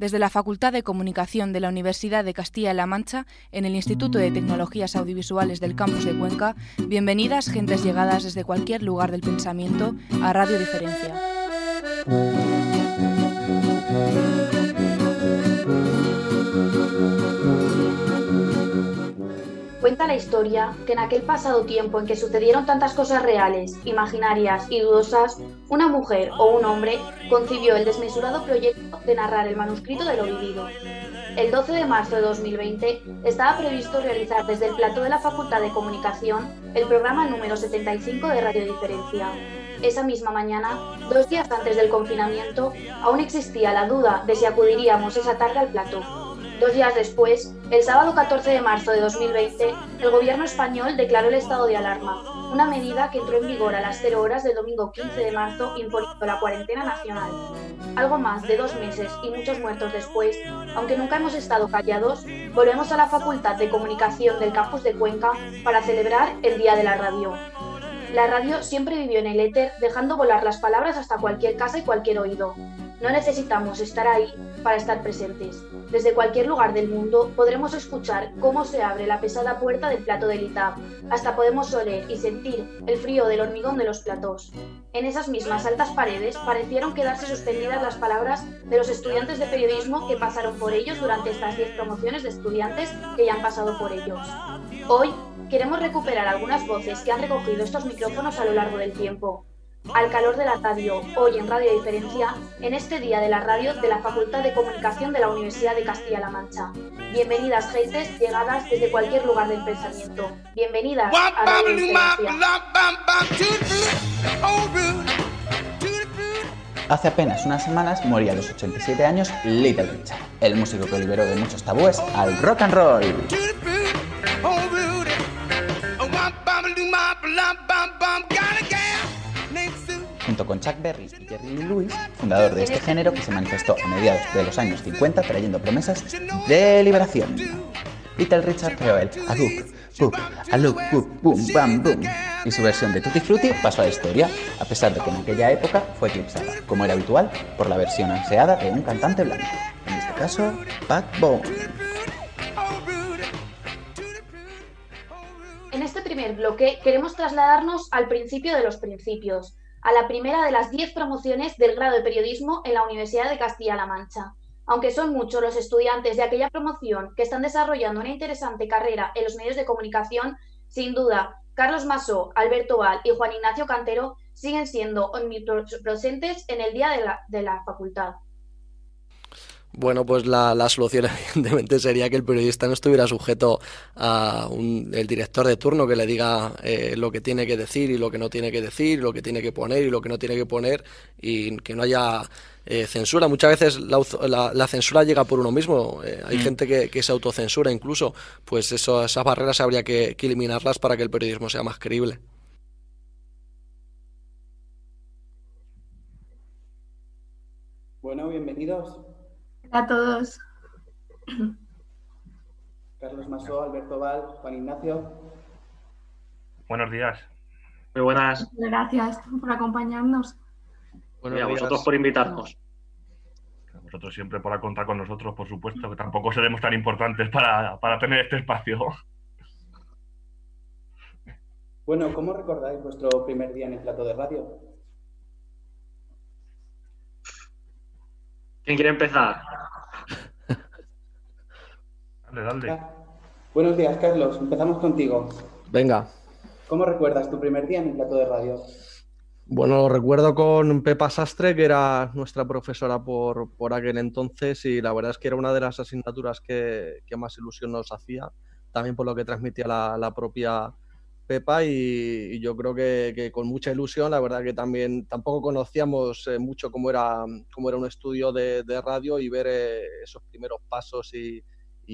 desde la Facultad de Comunicación de la Universidad de Castilla-La Mancha, en el Instituto de Tecnologías Audiovisuales del Campus de Cuenca, bienvenidas gentes llegadas desde cualquier lugar del pensamiento a Radio Diferencia. Cuenta la historia que en aquel pasado tiempo en que sucedieron tantas cosas reales, imaginarias y dudosas, una mujer o un hombre concibió el desmesurado proyecto de narrar el manuscrito de lo vivido. El 12 de marzo de 2020 estaba previsto realizar desde el plató de la Facultad de Comunicación el programa número 75 de Radio Diferencia. Esa misma mañana, dos días antes del confinamiento, aún existía la duda de si acudiríamos esa tarde al plató. Dos días después, el sábado 14 de marzo de 2020, el gobierno español declaró el estado de alarma, una medida que entró en vigor a las 0 horas del domingo 15 de marzo imponiendo la cuarentena nacional. Algo más de dos meses y muchos muertos después, aunque nunca hemos estado callados, volvemos a la Facultad de Comunicación del campus de Cuenca para celebrar el Día de la Radio. La radio siempre vivió en el éter, dejando volar las palabras hasta cualquier casa y cualquier oído. No necesitamos estar ahí para estar presentes. Desde cualquier lugar del mundo podremos escuchar cómo se abre la pesada puerta del plato del ITAB. Hasta podemos oler y sentir el frío del hormigón de los platós. En esas mismas altas paredes parecieron quedarse suspendidas las palabras de los estudiantes de periodismo que pasaron por ellos durante estas 10 promociones de estudiantes que ya han pasado por ellos. Hoy queremos recuperar algunas voces que han recogido estos micrófonos a lo largo del tiempo al calor de la radio, hoy en Radio Diferencia, en este día de la radio de la Facultad de Comunicación de la Universidad de Castilla-La Mancha. Bienvenidas, gentes llegadas desde cualquier lugar del pensamiento. Bienvenidas a Radio Diferencia. Hace apenas unas semanas moría a los 87 años Little Richard, el músico que liberó de muchos tabúes al rock and roll. Junto con Chuck Berry y Jerry Lee Lewis, fundador de este género que se manifestó a mediados de los años 50 trayendo promesas de liberación. Little Richard creó el Adup, Boop, Alup, Boop, Boom, Bam, Boom, y su versión de Tutti Frutti pasó a la historia, a pesar de que en aquella época fue eclipsada, como era habitual, por la versión ansiada de un cantante blanco, en este caso, Backbone. En este primer bloque queremos trasladarnos al principio de los principios, a la primera de las 10 promociones del grado de periodismo en la Universidad de Castilla-La Mancha. Aunque son muchos los estudiantes de aquella promoción que están desarrollando una interesante carrera en los medios de comunicación, sin duda, Carlos Masó, Alberto Val y Juan Ignacio Cantero siguen siendo omnipresentes en el día de la, de la facultad. Bueno, pues la, solución evidentemente sería que el periodista no estuviera sujeto a un, el director de turno que le diga eh, lo que tiene que decir y lo que no tiene que decir, lo que tiene que poner y lo que no tiene que poner y que no haya eh, censura. Muchas veces la, censura llega por uno mismo. Eh, hay mm. gente que, se autocensura incluso. Pues eso, esas barreras habría que eliminarlas para que el periodismo sea más creíble. Bueno, bienvenidos a todos. Carlos Masó, Alberto Val, Juan Ignacio. Buenos días. Muy buenas. Gracias por acompañarnos. Bueno, a vosotros por invitarnos. A vosotros siempre por contar con nosotros, por supuesto, que tampoco seremos tan importantes para, para tener este espacio. Bueno, ¿cómo recordáis vuestro primer día en el plato de radio? ¿Quién quiere empezar? dale, dale. Buenos días, Carlos. Empezamos contigo. Venga. ¿Cómo recuerdas tu primer día en el plato de radio? Bueno, lo recuerdo con Pepa Sastre, que era nuestra profesora por, por aquel entonces, y la verdad es que era una de las asignaturas que, más ilusión nos hacía, también por lo que transmitía la propia Pepa y, yo creo que, con mucha ilusión, la verdad que también tampoco conocíamos eh, mucho cómo era, cómo era un estudio de, radio y ver eh, esos primeros pasos y,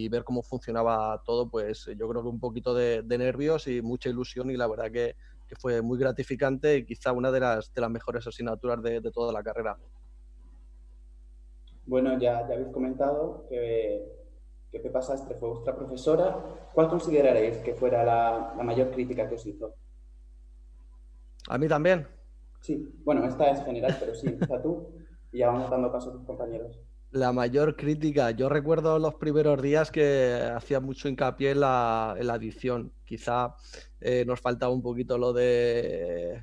ver cómo funcionaba todo, pues yo creo que un poquito de, nervios y mucha ilusión y la verdad que, fue muy gratificante y quizá una de las, de las mejores asignaturas de, toda la carrera. Bueno, ya, ya habéis comentado que que Pepa Sastre fue vuestra profesora, ¿cuál consideraréis que fuera la, mayor crítica que os hizo? ¿A mí también? Sí, bueno, esta es general, pero sí, empieza tú y ya vamos dando paso a tus compañeros. La mayor crítica, yo recuerdo los primeros días que hacía mucho hincapié en la, en edición. Quizá eh, nos faltaba un poquito lo de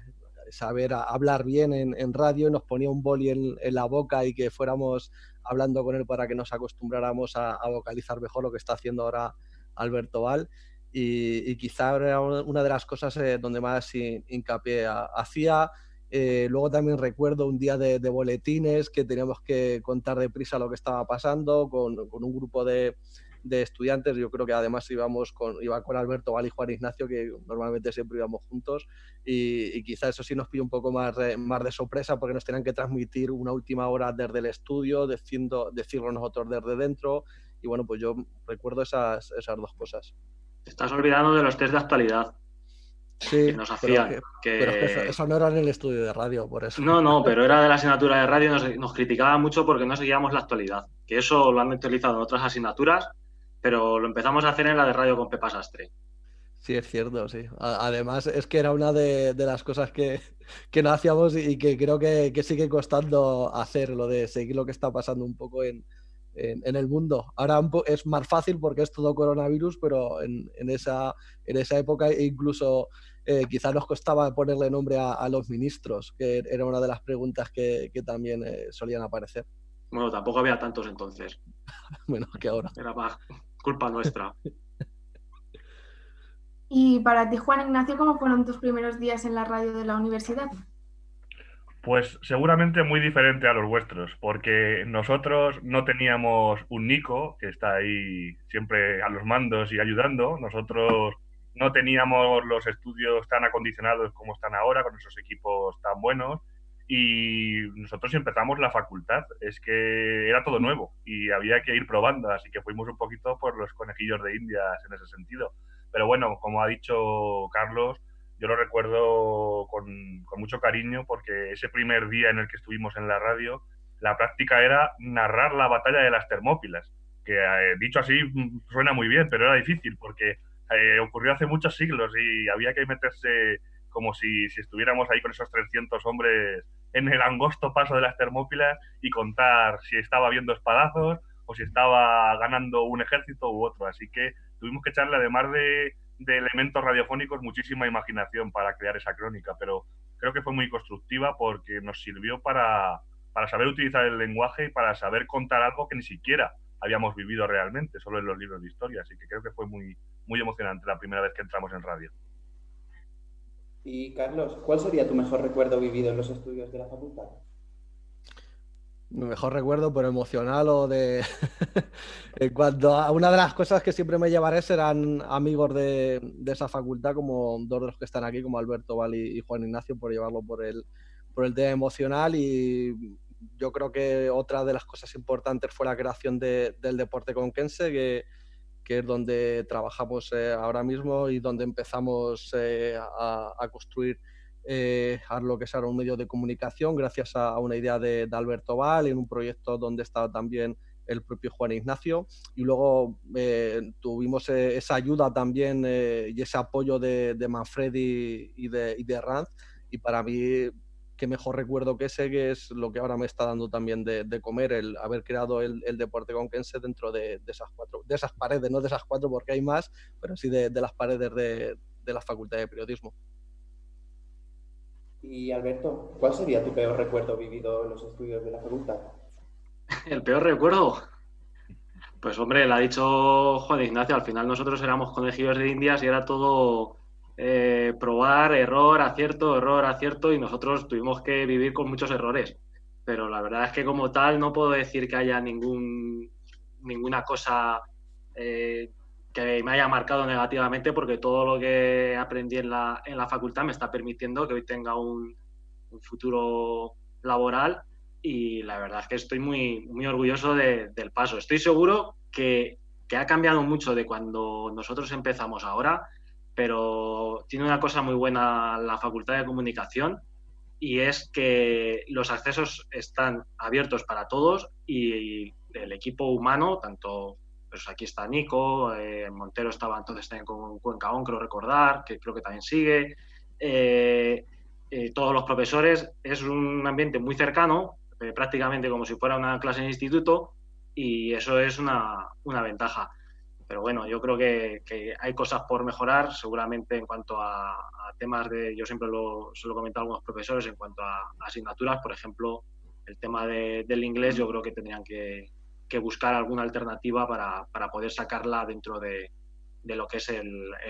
saber hablar bien en, radio y nos ponía un boli en, la boca y que fuéramos hablando con él para que nos acostumbráramos a, vocalizar mejor lo que está haciendo ahora Alberto Val. Y, quizá era una de las cosas eh, donde más hincapié hacía. Eh, luego también recuerdo un día de, boletines que teníamos que contar deprisa lo que estaba pasando con, un grupo de, estudiantes. Yo creo que además íbamos con, iba con Alberto Val y Juan Ignacio, que normalmente siempre íbamos juntos. Y, y quizá eso sí nos pilló un poco más, más de sorpresa porque nos tenían que transmitir una última hora desde el estudio, diciendo, decirlo nosotros desde dentro. Y bueno, pues yo recuerdo esas, esas dos cosas. Te estás olvidando de los test de actualidad. Sí, que nos hacían. Pero, eso, no era en el estudio de radio, por eso. No, no, pero era de la asignatura de radio y nos, criticaba mucho porque no seguíamos la actualidad. Que eso lo han utilizado en otras asignaturas, pero lo empezamos a hacer en la de radio con Pepa Sastre. Sí, es cierto, sí. Además, es que era una de, las cosas que, no hacíamos y que creo que, sigue costando hacer, lo de seguir lo que está pasando un poco en, el mundo. Ahora es más fácil porque es todo coronavirus, pero en, esa, en esa época incluso eh, quizá nos costaba ponerle nombre a, los ministros, que era una de las preguntas que, también eh, solían aparecer. Bueno, tampoco había tantos entonces. bueno, que ahora. Era culpa nuestra. y para ti, Juan Ignacio, ¿cómo fueron tus primeros días en la radio de la universidad? Pues seguramente muy diferente a los vuestros, porque nosotros no teníamos un Nico que está ahí siempre a los mandos y ayudando. Nosotros no teníamos los estudios tan acondicionados como están ahora, con esos equipos tan buenos. Y nosotros empezamos la facultad, es que era todo nuevo y había que ir probando, así que fuimos un poquito por los conejillos de Indias en ese sentido. Pero bueno, como ha dicho Carlos, yo lo recuerdo con, mucho cariño porque ese primer día en el que estuvimos en la radio, la práctica era narrar la batalla de las Termópilas, que eh, dicho así suena muy bien, pero era difícil porque eh, ocurrió hace muchos siglos y había que meterse como si, si, estuviéramos ahí con esos 300 hombres en el angosto paso de las Termópilas y contar si estaba viendo espadazos o si estaba ganando un ejército u otro. Así que tuvimos que echarle, además de, de elementos radiofónicos, muchísima imaginación para crear esa crónica, pero creo que fue muy constructiva porque nos sirvió para, para saber utilizar el lenguaje y para saber contar algo que ni siquiera habíamos vivido realmente, solo en los libros de historia. Así que creo que fue muy, muy emocionante la primera vez que entramos en radio. Y Carlos, ¿cuál sería tu mejor recuerdo vivido en los estudios de la facultad? Mi mejor recuerdo, pero emocional o de... en cuanto a una de las cosas que siempre me llevaré serán amigos de, esa facultad, como dos de los que están aquí, como Alberto Val y, Juan Ignacio, por llevarlo por el, por el tema emocional. Y yo creo que otra de las cosas importantes fue la creación del deporte conquense, que que es donde trabajamos eh, ahora mismo y donde empezamos eh, a, construir eh, a lo que ahora un medio de comunicación gracias a, una idea de, Alberto Val en un proyecto donde estaba también el propio Juan Ignacio. Y luego tuvimos esa ayuda también y ese apoyo de, Manfredi y, de, y de Ranz. Y para mí qué mejor recuerdo que ese, que es lo que ahora me está dando también de, comer, el haber creado el, deporte conquense dentro de, esas cuatro, de esas paredes, no de esas cuatro porque hay más, pero sí de, las paredes de, la Facultad de Periodismo. Y Alberto, ¿cuál sería tu peor recuerdo vivido en los estudios de la facultad? ¿El peor recuerdo? Pues hombre, lo ha dicho Juan Ignacio, al final nosotros éramos conejillos de indias y era todo eh, probar error, acierto, error, acierto y nosotros tuvimos que vivir con muchos errores. Pero la verdad es que como tal no puedo decir que haya ningún, ninguna cosa eh, que me haya marcado negativamente porque todo lo que aprendí en la, en la facultad me está permitiendo que hoy tenga un, futuro laboral y la verdad es que estoy muy, muy orgulloso del paso. Estoy seguro que, que ha cambiado mucho de cuando nosotros empezamos ahora pero tiene una cosa muy buena la Facultad de Comunicación y es que los accesos están abiertos para todos y el equipo humano, tanto pues aquí está Nico, eh, Montero estaba entonces también con Cuencaón, creo recordar, que creo que también sigue, eh, eh, todos los profesores, es un ambiente muy cercano, prácticamente como si fuera una clase en instituto y eso es una, ventaja. Pero bueno, yo creo que, hay cosas por mejorar, seguramente en cuanto a, temas de, yo siempre lo, se lo he comentado a algunos profesores, en cuanto a, asignaturas, por ejemplo, el tema del inglés, yo creo que tendrían que, buscar alguna alternativa para, poder sacarla dentro de, lo que es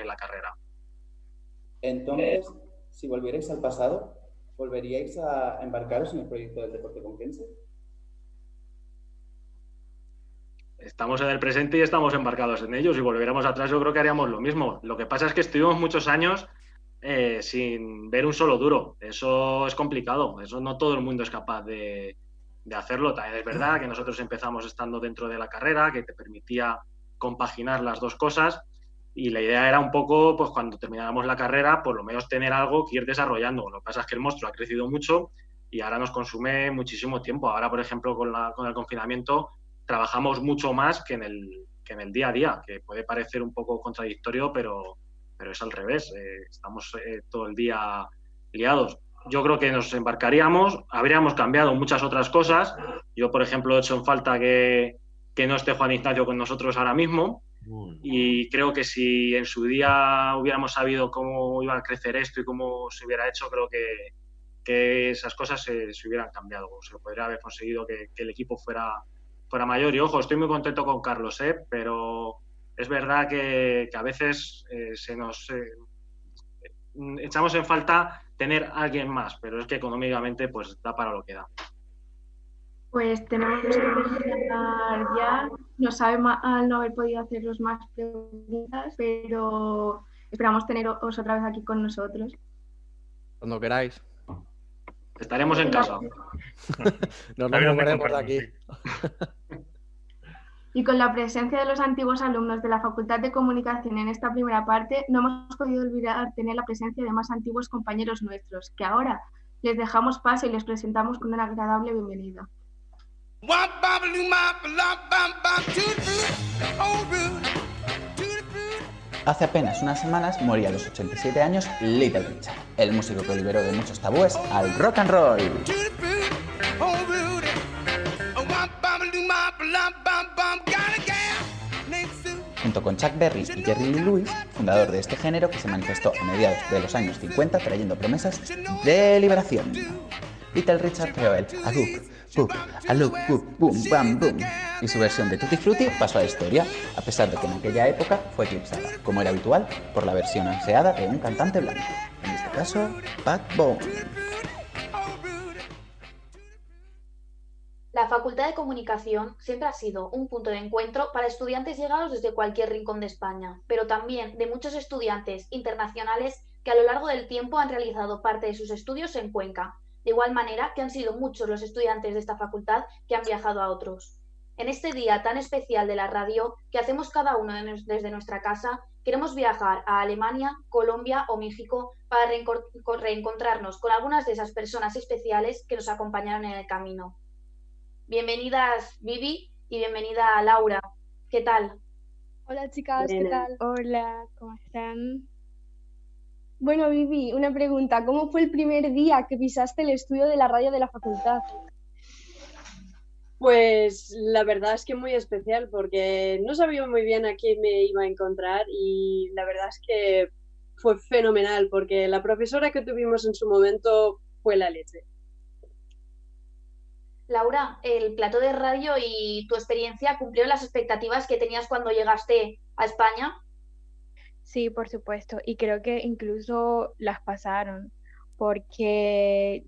la carrera. Entonces, si volvierais al pasado, ¿volveríais a embarcaros en el proyecto del deporte conquense? Estamos en el presente y estamos embarcados en ellos. Si volviéramos atrás, yo creo que haríamos lo mismo. Lo que pasa es que estuvimos muchos años eh, sin ver un solo duro. Eso es complicado. Eso no todo el mundo es capaz de, de hacerlo. También es verdad que nosotros empezamos estando dentro de la carrera, que te permitía compaginar las dos cosas y la idea era un poco, pues cuando termináramos la carrera, por lo menos tener algo que ir desarrollando. Lo que pasa es que el monstruo ha crecido mucho y ahora nos consume muchísimo tiempo. Ahora, por ejemplo, con, la, con el confinamiento, trabajamos mucho más que en, el, que en el día a día, que puede parecer un poco contradictorio, pero, pero es al revés. Eh, estamos eh, todo el día liados. Yo creo que nos embarcaríamos, habríamos cambiado muchas otras cosas. Yo, por ejemplo, he hecho en falta que, que no esté Juan Ignacio con nosotros ahora mismo, y creo que si en su día hubiéramos sabido cómo iba a crecer esto y cómo se hubiera hecho, creo que, que esas cosas se, hubieran cambiado. Se podría haber conseguido que, el equipo fuera, fuera mayor. Y ojo, estoy muy contento con Carlos, ¿eh? pero es verdad que, a veces eh, se nos eh, echamos en falta tener a alguien más, pero es que económicamente pues da para lo que da. Pues tenemos que terminar ya. Nos sabe mal no haber podido haceros más preguntas, pero esperamos teneros otra vez aquí con nosotros. Cuando queráis. Estaremos en casa. Nos veremos de aquí. Y con la presencia de los antiguos alumnos de la Facultad de Comunicación en esta primera parte, no hemos podido olvidar tener la presencia de más antiguos compañeros nuestros, que ahora les dejamos paso y les presentamos con una agradable bienvenida. Hace apenas unas semanas moría a los 87 años Little Richard, el músico que liberó de muchos tabúes al rock and roll. Junto con Chuck Berry y Jerry Lee Lewis, fundador de este género que se manifestó a mediados de los años 50 trayendo promesas de liberación. Little Richard creó el Y su versión de Tutti Frutti pasó a la historia, a pesar de que en aquella época fue eclipsada, como era habitual, por la versión ansiada de un cantante blanco, en este caso, Bone. La Facultad de Comunicación siempre ha sido un punto de encuentro para estudiantes llegados desde cualquier rincón de España, pero también de muchos estudiantes internacionales que a lo largo del tiempo han realizado parte de sus estudios en Cuenca, de igual manera que han sido muchos los estudiantes de esta facultad que han viajado a otros. En este día tan especial de la radio que hacemos cada uno desde nuestra casa, queremos viajar a Alemania, Colombia o México para reencontrarnos con algunas de esas personas especiales que nos acompañaron en el camino. Bienvenidas Vivi y bienvenida Laura. ¿Qué tal? Hola chicas, ¿qué tal? Hola, ¿cómo están? Bueno, Vivi, una pregunta. ¿Cómo fue el primer día que pisaste el estudio de la radio de la facultad? Pues la verdad es que muy especial porque no sabía muy bien a quién me iba a encontrar y la verdad es que fue fenomenal porque la profesora que tuvimos en su momento fue la leche. Laura, el plato de radio y tu experiencia cumplieron las expectativas que tenías cuando llegaste a España. Sí, por supuesto. Y creo que incluso las pasaron, porque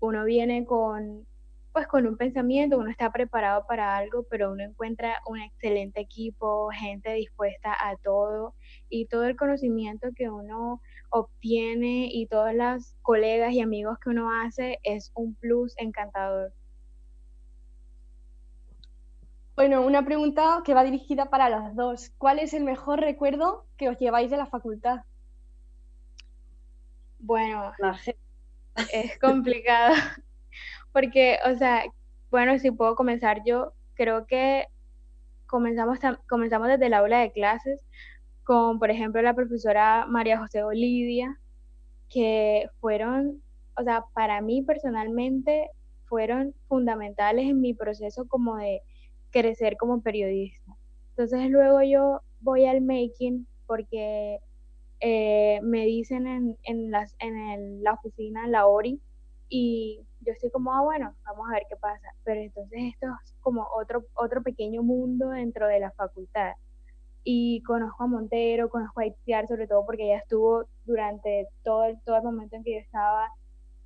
uno viene con, pues con un pensamiento, uno está preparado para algo, pero uno encuentra un excelente equipo, gente dispuesta a todo y todo el conocimiento que uno obtiene y todas las colegas y amigos que uno hace es un plus encantador. Bueno, una pregunta que va dirigida para las dos. ¿Cuál es el mejor recuerdo que os lleváis de la facultad? Bueno, es complicado porque, o sea, bueno, si puedo comenzar yo, creo que comenzamos, comenzamos desde el aula de clases con, por ejemplo, la profesora María José Olidia, que fueron, o sea, para mí personalmente fueron fundamentales en mi proceso como de crecer como periodista. Entonces luego yo voy al making porque eh, me dicen en, en, las, en la oficina, en la ORI, y yo estoy como, ah, bueno, vamos a ver qué pasa. Pero entonces esto es como otro, otro pequeño mundo dentro de la facultad. Y conozco a Montero, conozco a Itziar, sobre todo porque ella estuvo durante todo el, todo el momento en que yo estaba,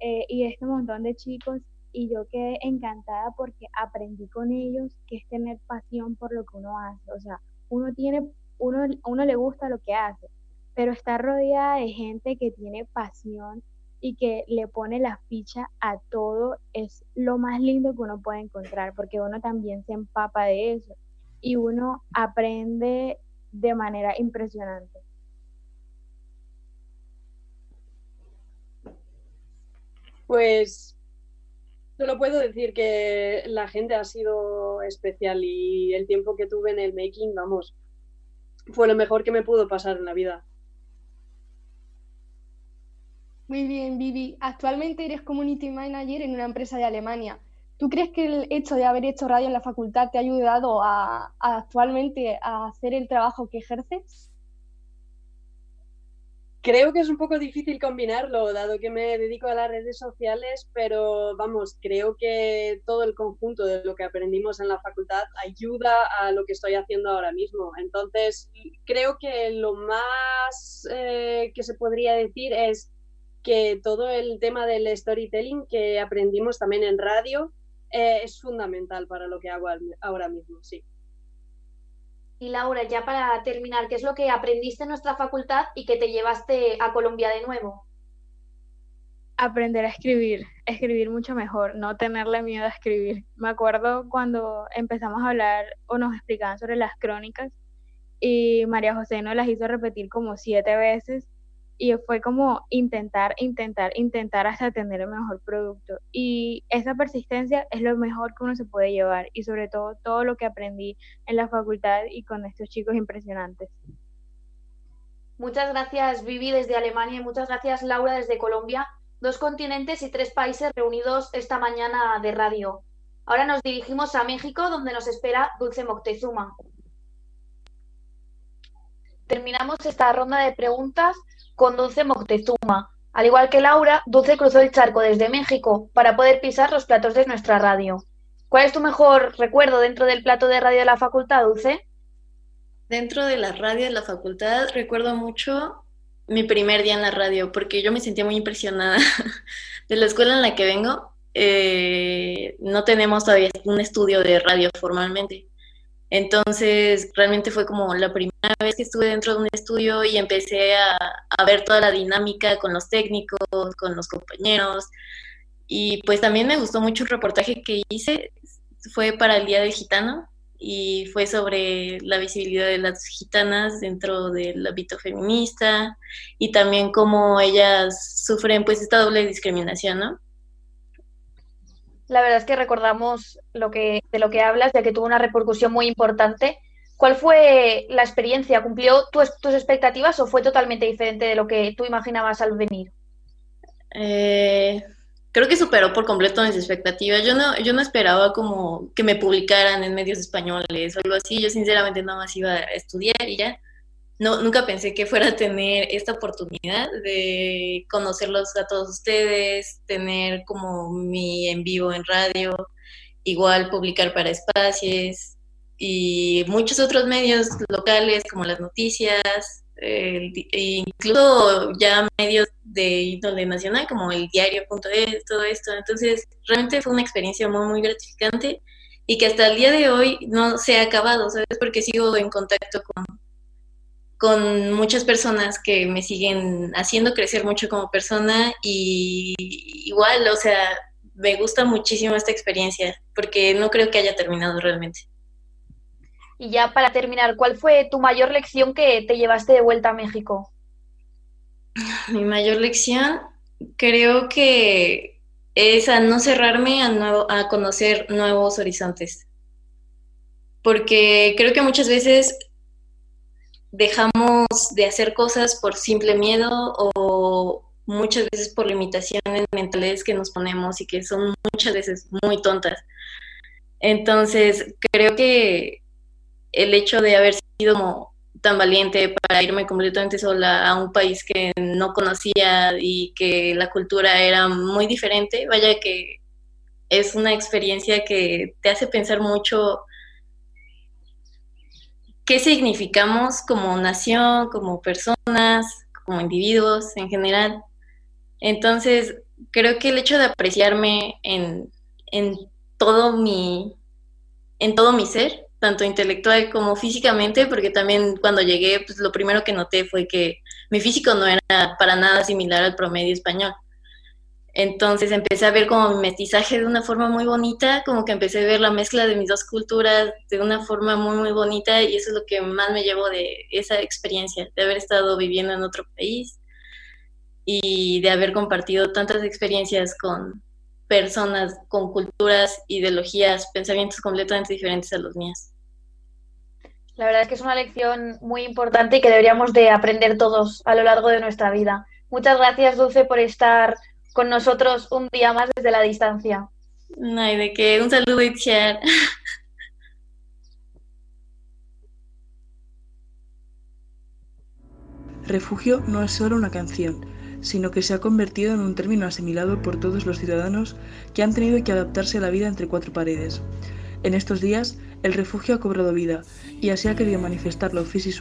eh, y este montón de chicos, y yo quedé encantada porque aprendí con ellos que es tener pasión por lo que uno hace. O sea, uno tiene, uno, uno le gusta lo que hace, pero está rodeada de gente que tiene pasión y que le pone la ficha a todo es lo más lindo que uno puede encontrar, porque uno también se empapa de eso y uno aprende de manera impresionante. Pues solo puedo decir que la gente ha sido especial y el tiempo que tuve en el making, vamos, fue lo mejor que me pudo pasar en la vida. Muy bien, Vivi. Actualmente eres Community Manager en una empresa de Alemania. ¿Tú crees que el hecho de haber hecho radio en la facultad te ha ayudado a, actualmente a hacer el trabajo que ejerces? Creo que es un poco difícil combinarlo, dado que me dedico a las redes sociales, pero vamos, creo que todo el conjunto de lo que aprendimos en la facultad ayuda a lo que estoy haciendo ahora mismo. Entonces, creo que lo más eh, que se podría decir es que todo el tema del storytelling que aprendimos también en radio eh, es fundamental para lo que hago ahora mismo, sí. Y Laura, ya para terminar, ¿qué es lo que aprendiste en nuestra facultad y que te llevaste a Colombia de nuevo? Aprender a escribir, escribir mucho mejor, no tenerle miedo a escribir. Me acuerdo cuando empezamos a hablar o nos explicaban sobre las crónicas y María José nos las hizo repetir como siete veces y fue como intentar, intentar, intentar hasta tener el mejor producto. Y esa persistencia es lo mejor que uno se puede llevar y sobre todo todo lo que aprendí en la facultad y con estos chicos impresionantes. Muchas gracias Vivi desde Alemania y muchas gracias Laura desde Colombia, dos continentes y tres países reunidos esta mañana de radio. Ahora nos dirigimos a México donde nos espera Dulce Moctezuma. Terminamos esta ronda de preguntas con Dulce Moctezuma. Al igual que Laura, Dulce cruzó el charco desde México para poder pisar los platos de nuestra radio. ¿Cuál es tu mejor recuerdo dentro del plato de radio de la facultad, Dulce? Dentro de la radio de la facultad recuerdo mucho mi primer día en la radio, porque yo me sentía muy impresionada de la escuela en la que vengo. Eh, no tenemos todavía un estudio de radio formalmente. Entonces, realmente fue como la primera vez que estuve dentro de un estudio y empecé a, ver toda la dinámica con los técnicos, con los compañeros. Y pues también me gustó mucho el reportaje que hice, fue para el Día del Gitano y fue sobre la visibilidad de las gitanas dentro del ámbito feminista y también cómo ellas sufren pues esta doble discriminación, ¿no? La verdad es que recordamos lo que, de lo que hablas, ya que tuvo una repercusión muy importante. ¿Cuál fue la experiencia? ¿Cumplió tus, tus expectativas o fue totalmente diferente de lo que tú imaginabas al venir? Eh, creo que superó por completo mis expectativas. Yo no, yo no esperaba como que me publicaran en medios españoles o algo así. Yo sinceramente nada más iba a estudiar y ya no, nunca pensé que fuera a tener esta oportunidad de conocerlos a todos ustedes, tener como mi en vivo en radio, igual publicar para espacios y muchos otros medios locales como las noticias, e incluso ya medios de índole nacional como el diario.es, todo esto. Entonces, realmente fue una experiencia muy, muy gratificante y que hasta el día de hoy no se ha acabado, ¿sabes? Porque sigo en contacto con, con muchas personas que me siguen haciendo crecer mucho como persona y igual, o sea, me gusta muchísimo esta experiencia porque no creo que haya terminado realmente. Y ya para terminar, ¿cuál fue tu mayor lección que te llevaste de vuelta a México? Mi mayor lección creo que es a no cerrarme a, nuevo, a conocer nuevos horizontes. Porque creo que muchas veces dejamos de hacer cosas por simple miedo o muchas veces por limitaciones mentales que nos ponemos y que son muchas veces muy tontas. Entonces, creo que el hecho de haber sido tan valiente para irme completamente sola a un país que no conocía y que la cultura era muy diferente, vaya que es una experiencia que te hace pensar mucho qué significamos como nación, como personas, como individuos en general. Entonces, creo que el hecho de apreciarme en, en todo mi en todo mi ser, tanto intelectual como físicamente, porque también cuando llegué, pues lo primero que noté fue que mi físico no era para nada similar al promedio español. Entonces empecé a ver como mi mestizaje de una forma muy bonita, como que empecé a ver la mezcla de mis dos culturas de una forma muy, muy bonita y eso es lo que más me llevo de esa experiencia, de haber estado viviendo en otro país y de haber compartido tantas experiencias con personas con culturas, ideologías, pensamientos completamente diferentes a los míos. La verdad es que es una lección muy importante y que deberíamos de aprender todos a lo largo de nuestra vida. Muchas gracias, Dulce, por estar con nosotros un día más desde la distancia. No hay de qué. Un saludo, Itziar. Refugio no es solo una canción, sino que se ha convertido en un término asimilado por todos los ciudadanos que han tenido que adaptarse a la vida entre cuatro paredes. En estos días, el refugio ha cobrado vida, y así ha querido manifestarlo Fizzy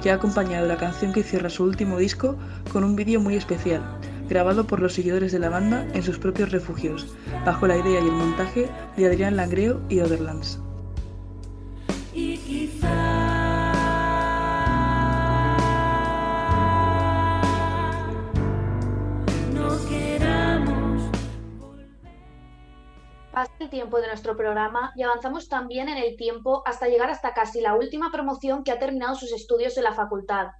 que ha acompañado la canción que cierra su último disco con un vídeo muy especial, grabado por los seguidores de la banda en sus propios refugios, bajo la idea y el montaje de Adrián Langreo y Otherlands. Pasa el tiempo de nuestro programa y avanzamos también en el tiempo hasta llegar hasta casi la última promoción que ha terminado sus estudios en la facultad.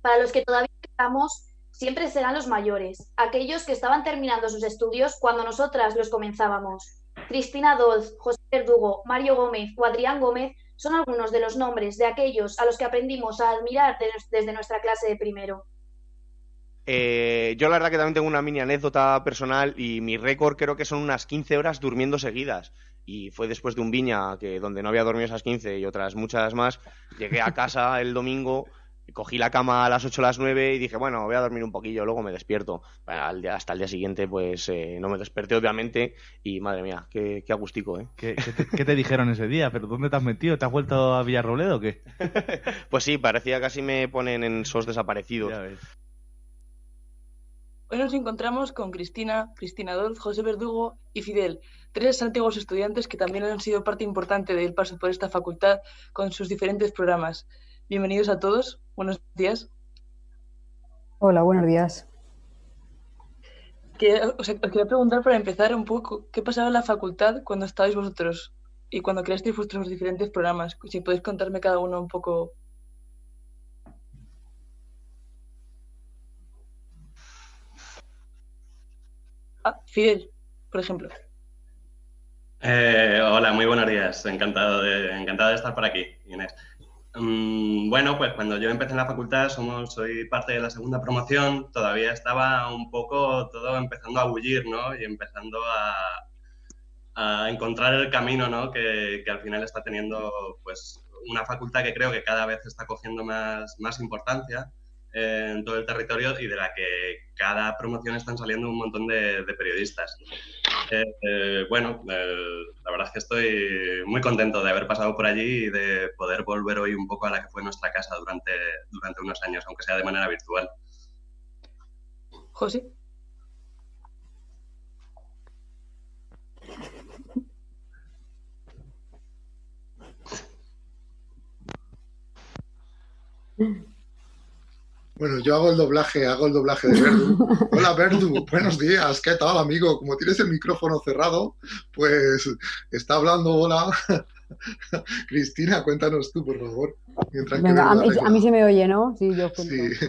Para los que todavía estamos, siempre serán los mayores, aquellos que estaban terminando sus estudios cuando nosotras los comenzábamos. Cristina Dolz, José Verdugo, Mario Gómez o Adrián Gómez son algunos de los nombres de aquellos a los que aprendimos a admirar desde nuestra clase de primero. Eh, yo la verdad que también tengo una mini anécdota personal y mi récord creo que son unas 15 horas durmiendo seguidas. Y fue después de un viña que donde no había dormido esas 15 y otras muchas más, llegué a casa el domingo, cogí la cama a las 8 o las 9 y dije, bueno, voy a dormir un poquillo, luego me despierto. hasta el día siguiente pues eh, no me desperté obviamente y madre mía, qué, qué agustico, ¿eh? ¿Qué, qué, te, dijeron ese día? ¿Pero dónde te has metido? ¿Te has vuelto a Villarrobledo o qué? pues sí, parecía casi me ponen en SOS desaparecidos. Hoy nos encontramos con Cristina, Cristina Dolz, José Verdugo y Fidel, tres antiguos estudiantes que también han sido parte importante del paso por esta facultad con sus diferentes programas. Bienvenidos a todos, buenos días. Hola, buenos días. os quería preguntar para empezar un poco, ¿qué pasaba en la facultad cuando estabais vosotros y cuando creasteis vuestros diferentes programas? Si podéis contarme cada uno un poco Ah, Fidel, por ejemplo. Eh, hola, muy buenos días. Encantado de, encantado de estar por aquí, Inés. Mm, bueno, pues cuando yo empecé en la facultad, somos, soy parte de la segunda promoción, todavía estaba un poco todo empezando a bullir, ¿no? Y empezando a, encontrar el camino, ¿no? Que, que, al final está teniendo, pues, una facultad que creo que cada vez está cogiendo más, más importancia en todo el territorio y de la que cada promoción están saliendo un montón de, periodistas. Eh, eh, bueno, la verdad es que estoy muy contento de haber pasado por allí y de poder volver hoy un poco a la que fue nuestra casa durante, durante unos años, aunque sea de manera virtual. José. Bueno, yo hago el doblaje, hago el doblaje de Verdu. Hola Verdu, buenos días, ¿qué tal amigo? Como tienes el micrófono cerrado, pues está hablando, hola. Cristina, cuéntanos tú, por favor. Venga, a, mí, se me oye, ¿no? Sí, yo cuento. Sí.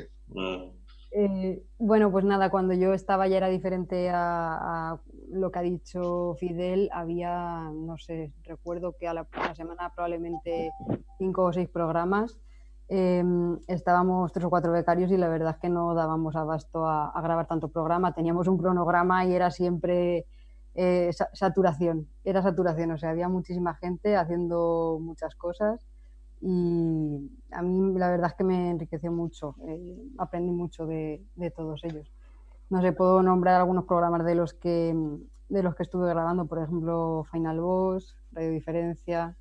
Eh, bueno, pues nada, cuando yo estaba ya era diferente a, lo que ha dicho Fidel. Había, no sé, recuerdo que a la, a la semana probablemente cinco o seis programas em, estábamos tres o cuatro becarios y la verdad es que no dábamos abasto a, a grabar tanto programa. Teníamos un cronograma y era siempre eh, saturación, era saturación, o sea, había muchísima gente haciendo muchas cosas y a mí la verdad es que me enriqueció mucho, eh, aprendí mucho de, de, todos ellos. No sé, puedo nombrar algunos programas de los que, de los que estuve grabando, por ejemplo, Final Boss, Radio Diferencia,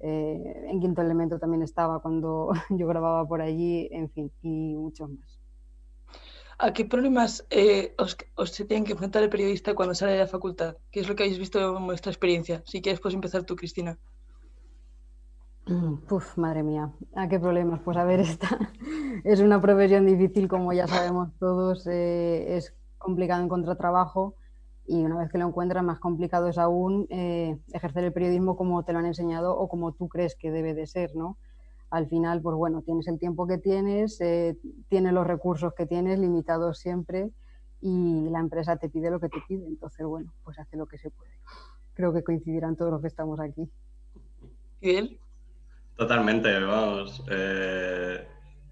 eh, en Quinto Elemento también estaba cuando yo grababa por allí, en fin, y muchos más. ¿A qué problemas eh, os, os, se tienen que enfrentar el periodista cuando sale de la facultad? ¿Qué es lo que habéis visto en vuestra experiencia? Si quieres, puedes empezar tú, Cristina. Puf, madre mía, ¿a qué problemas? Pues a ver, esta es una profesión difícil, como ya sabemos todos, eh, es complicado encontrar trabajo y una vez que lo encuentras, más complicado es aún eh, ejercer el periodismo como te lo han enseñado o como tú crees que debe de ser, ¿no? al final, pues bueno, tienes el tiempo que tienes, eh, tienes los recursos que tienes, limitados siempre, y la empresa te pide lo que te pide. Entonces, bueno, pues hace lo que se puede. Creo que coincidirán todos los que estamos aquí. ¿Y él? Totalmente, vamos. Eh,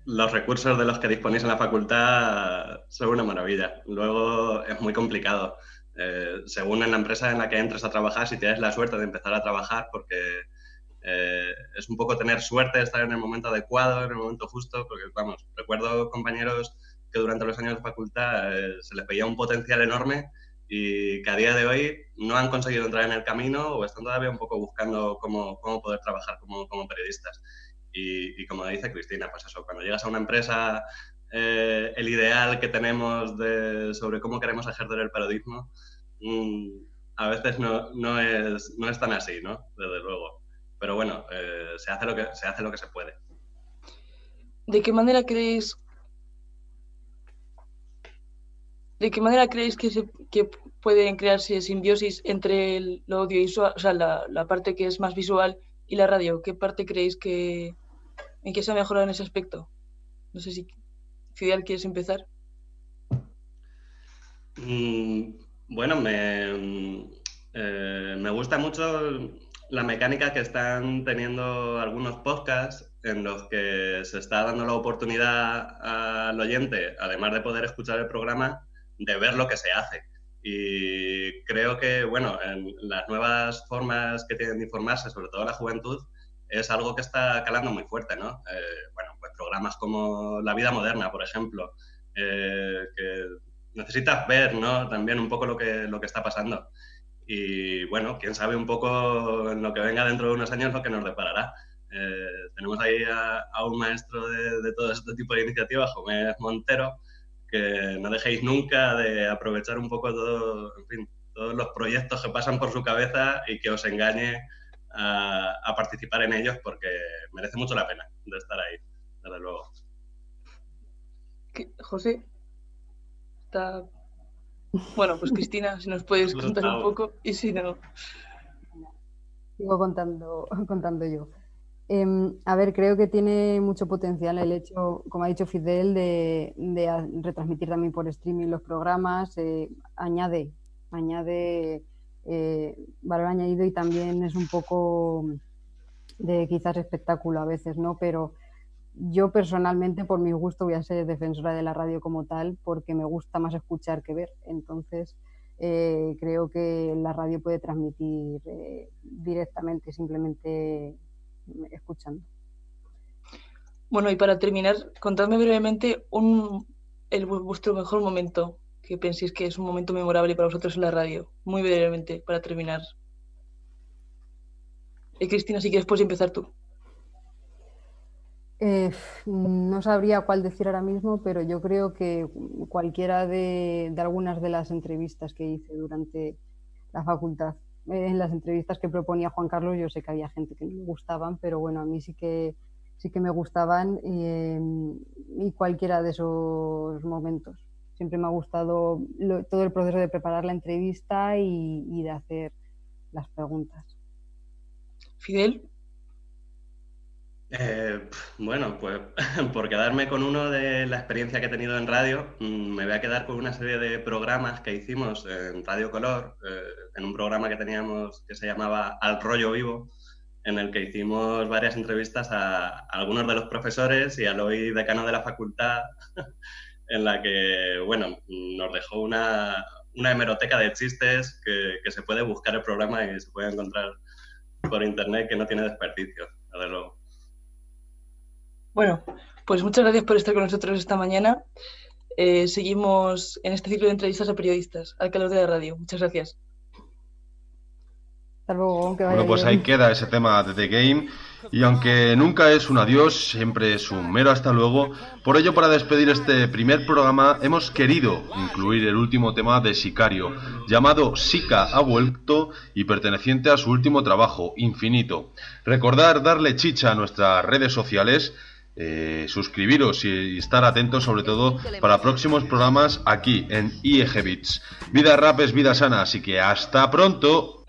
los recursos de los que disponéis en la facultad son una maravilla. Luego es muy complicado. Eh, según en la empresa en la que entres a trabajar, si tienes la suerte de empezar a trabajar, porque eh, es un poco tener suerte de estar en el momento adecuado, en el momento justo, porque vamos, recuerdo compañeros que durante los años de facultad eh, se les veía un potencial enorme y que a día de hoy no han conseguido entrar en el camino o están todavía un poco buscando cómo, cómo poder trabajar como, como periodistas. Y, como dice Cristina, pues eso, cuando llegas a una empresa, eh, el ideal que tenemos de, sobre cómo queremos ejercer el periodismo, mm, a veces no, no, es, no es tan así, ¿no? Desde luego pero bueno, eh, se, hace lo que, se hace lo que se puede. ¿De qué manera creéis ¿De qué manera creéis que, se, que pueden crearse simbiosis entre lo audiovisual, o sea, la, la, parte que es más visual y la radio? ¿Qué parte creéis que en qué se ha mejorado en ese aspecto? No sé si Fidel quieres empezar. Mm, bueno, me, eh, me gusta mucho la mecánica que están teniendo algunos podcasts en los que se está dando la oportunidad al oyente, además de poder escuchar el programa, de ver lo que se hace. Y creo que, bueno, en las nuevas formas que tienen de informarse, sobre todo la juventud, es algo que está calando muy fuerte, ¿no? Eh, bueno, pues programas como La Vida Moderna, por ejemplo, eh, que necesitas ver, ¿no? También un poco lo que, lo que está pasando. Y bueno, quién sabe un poco en lo que venga dentro de unos años lo que nos deparará. Eh, tenemos ahí a, un maestro de, todo este tipo de iniciativas, Jomé Montero, que no dejéis nunca de aprovechar un poco todos los proyectos que pasan por su cabeza y que os engañe a, a participar en ellos porque merece mucho la pena de estar ahí, desde luego. José, está bueno, pues Cristina, si nos puedes contar un poco y si no. Sigo contando, contando yo. Em, a ver, creo que tiene mucho potencial el hecho, como ha dicho Fidel, de, retransmitir también por streaming los programas. Eh, añade, añade eh, valor añadido y también es un poco de quizás espectáculo a veces, ¿no? Pero yo personalmente, por mi gusto, voy a ser defensora de la radio como tal, porque me gusta más escuchar que ver. Entonces, eh, creo que la radio puede transmitir eh, directamente, simplemente escuchando. Bueno, y para terminar, contadme brevemente un, el, vuestro mejor momento que penséis que es un momento memorable para vosotros en la radio. Muy brevemente, para terminar. Eh, Cristina, si quieres, puedes empezar tú. Eh, no sabría cuál decir ahora mismo, pero yo creo que cualquiera de, algunas de las entrevistas que hice durante la facultad, eh, en las entrevistas que proponía Juan Carlos, yo sé que había gente que no me gustaban, pero bueno, a mí sí que, sí que me gustaban eh, y cualquiera de esos momentos. Siempre me ha gustado todo el proceso de preparar la entrevista y, y de hacer las preguntas. Fidel. Eh, bueno, pues por quedarme con uno de la experiencia que he tenido en radio, mm, me voy a quedar con una serie de programas que hicimos en Radio Color, eh, en un programa que teníamos que se llamaba Al Rollo Vivo, en el que hicimos varias entrevistas a, algunos de los profesores y al hoy decano de la facultad, en la que, bueno, nos dejó una, una hemeroteca de chistes que, se puede buscar el programa y se puede encontrar por internet que no tiene desperdicio, desde luego. Bueno, pues muchas gracias por estar con nosotros esta mañana. Eh, seguimos en este ciclo de entrevistas a periodistas, al calor de la radio. Muchas gracias. Hasta luego, que vaya bueno, pues bien. ahí queda ese tema de The Game. Y aunque nunca es un adiós, siempre es un mero hasta luego. Por ello, para despedir este primer programa, hemos querido incluir el último tema de Sicario, llamado Sica ha vuelto y perteneciente a su último trabajo, Infinito. Recordar darle chicha a nuestras redes sociales, eh, suscribiros y estar atentos sobre todo para próximos programas aquí en IEG Bits. Vida rap es vida sana, así que hasta pronto.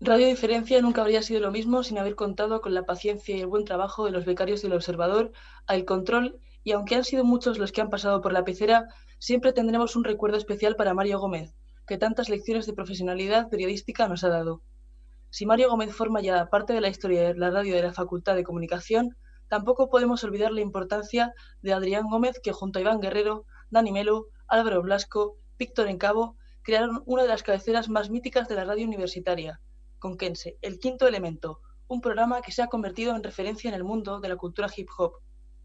Radio Diferencia nunca habría sido lo mismo sin haber contado con la paciencia y el buen trabajo de los becarios del Observador, al control, y aunque han sido muchos los que han pasado por la pecera, siempre tendremos un recuerdo especial para Mario Gómez, que tantas lecciones de profesionalidad periodística nos ha dado. Si Mario Gómez forma ya parte de la historia de la radio de la Facultad de Comunicación, tampoco podemos olvidar la importancia de Adrián Gómez, que junto a Iván Guerrero, Dani Melo, Álvaro Blasco, Víctor Encabo, crearon una de las cabeceras más míticas de la radio universitaria, Conquense, El Quinto Elemento, un programa que se ha convertido en referencia en el mundo de la cultura hip hop.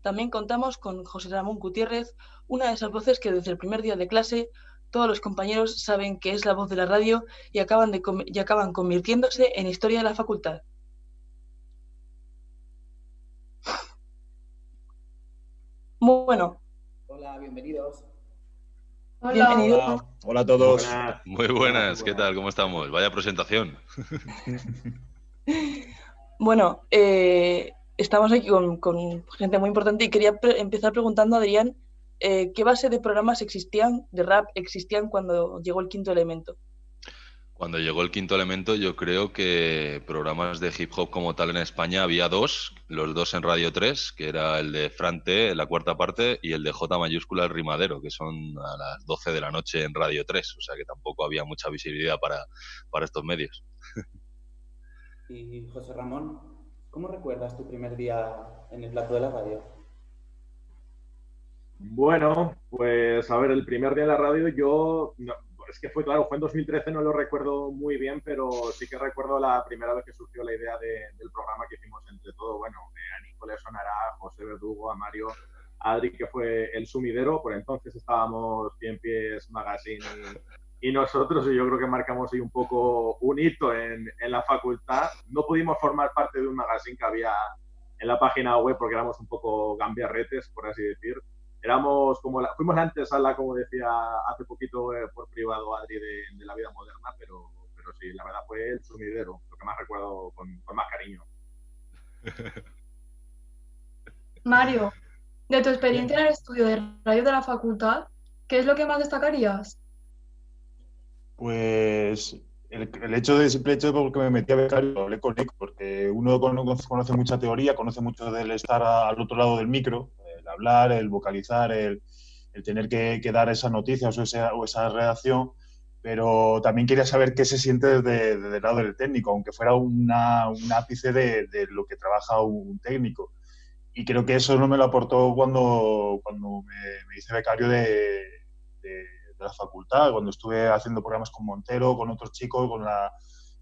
También contamos con José Ramón Gutiérrez, una de esas voces que desde el primer día de clase todos los compañeros saben que es la voz de la radio y acaban, y acaban convirtiéndose en historia de la facultad. Muy bueno. Hola, bienvenidos. Bienvenido. Hola, hola a todos. Buenas. Muy buenas, ¿qué tal? ¿Cómo estamos? Vaya presentación. Bueno, eh, estamos aquí con, con, gente muy importante y quería empezar preguntando a Adrián eh, qué base de programas existían, de rap, existían cuando llegó el quinto elemento. Cuando llegó el quinto elemento, yo creo que programas de hip hop como tal en España había dos, los dos en Radio 3, que era el de Frante, la cuarta parte, y el de J mayúscula, el rimadero, que son a las 12 de la noche en Radio 3, o sea que tampoco había mucha visibilidad para, para estos medios. Y José Ramón, ¿cómo recuerdas tu primer día en el plato de la radio? Bueno, pues a ver, el primer día en la radio yo, no, es que fue claro, fue en 2013, no lo recuerdo muy bien, pero sí que recuerdo la primera vez que surgió la idea de, del programa que hicimos entre todo, bueno, a Nico le sonará, a José Verdugo, a Mario, a Adri, que fue el sumidero, por entonces estábamos 100 pies magazine y, y, nosotros, y yo creo que marcamos ahí un poco un hito en, en la facultad. No pudimos formar parte de un magazine que había en la página web porque éramos un poco gambiarretes, por así decir éramos como la, fuimos la antesala, como decía hace poquito eh, por privado Adri, de, de, la vida moderna, pero, pero sí, la verdad fue el sumidero, lo que más recuerdo con, con más cariño. Mario, de tu experiencia en el estudio de radio de la facultad, ¿qué es lo que más destacarías? Pues el, el, hecho de simple hecho de porque me metí a becario, hablé con Nico, porque uno conoce mucha teoría, conoce mucho del estar al otro lado del micro, hablar, el vocalizar, el, el tener que, que, dar esa noticia o esa, o esa redacción, pero también quería saber qué se siente desde, desde el lado del técnico, aunque fuera una, un ápice de, de, lo que trabaja un técnico. Y creo que eso no me lo aportó cuando, cuando me, me hice becario de, de, de, la facultad, cuando estuve haciendo programas con Montero, con otros chicos, con la,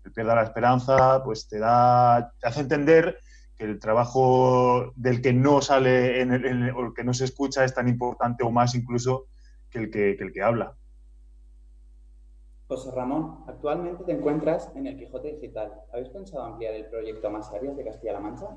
el Pierda la Esperanza, pues te da, te hace entender que el trabajo del que no sale en el, en el, o el que no se escucha es tan importante o más incluso que el que, que el que habla. José Ramón, actualmente te encuentras en el Quijote Digital. ¿Habéis pensado ampliar el proyecto a más áreas de Castilla-La Mancha?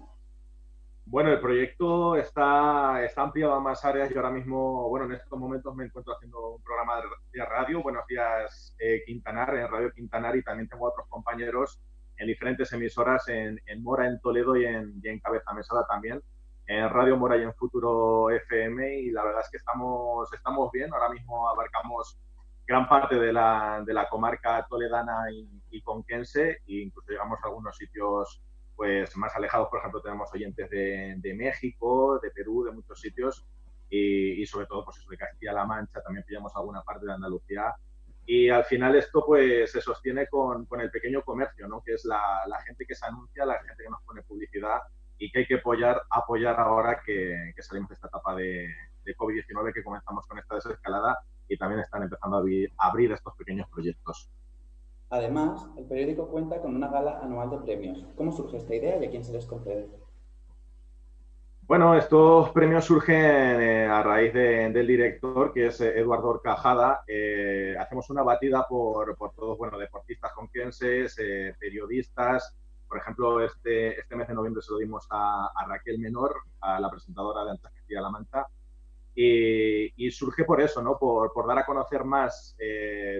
Bueno, el proyecto está, está ampliado a más áreas. Yo ahora mismo, bueno, en estos momentos me encuentro haciendo un programa de radio. Buenos días, eh, Quintanar, en Radio Quintanar, y también tengo otros compañeros en diferentes emisoras en, en Mora, en Toledo y en, y en, Cabeza Mesada también, en Radio Mora y en Futuro FM y la verdad es que estamos, estamos bien, ahora mismo abarcamos gran parte de la, de la comarca toledana y, y conquense e incluso llegamos a algunos sitios pues más alejados, por ejemplo tenemos oyentes de, de México, de Perú, de muchos sitios y, y sobre todo pues eso de Castilla-La Mancha, también pillamos alguna parte de Andalucía Y al final esto pues se sostiene con, con el pequeño comercio, ¿no? que es la, gente que se anuncia, la gente que nos pone publicidad y que hay que apoyar, apoyar ahora que, que salimos de esta etapa de, de COVID-19, que comenzamos con esta desescalada y también están empezando a abrir, a abrir estos pequeños proyectos. Además, el periódico cuenta con una gala anual de premios. ¿Cómo surge esta idea y a quién se les concede? Bueno, estos premios surgen eh, a raíz de, del director, que es eh, Eduardo Orcajada. Eh, hacemos una batida por, por todos, bueno, deportistas conquenses, periodistas. Por ejemplo, este, este mes de noviembre se lo dimos a, Raquel Menor, a la presentadora de Antes Castilla-La Mancha. Y, surge por eso, ¿no? Por, dar a conocer más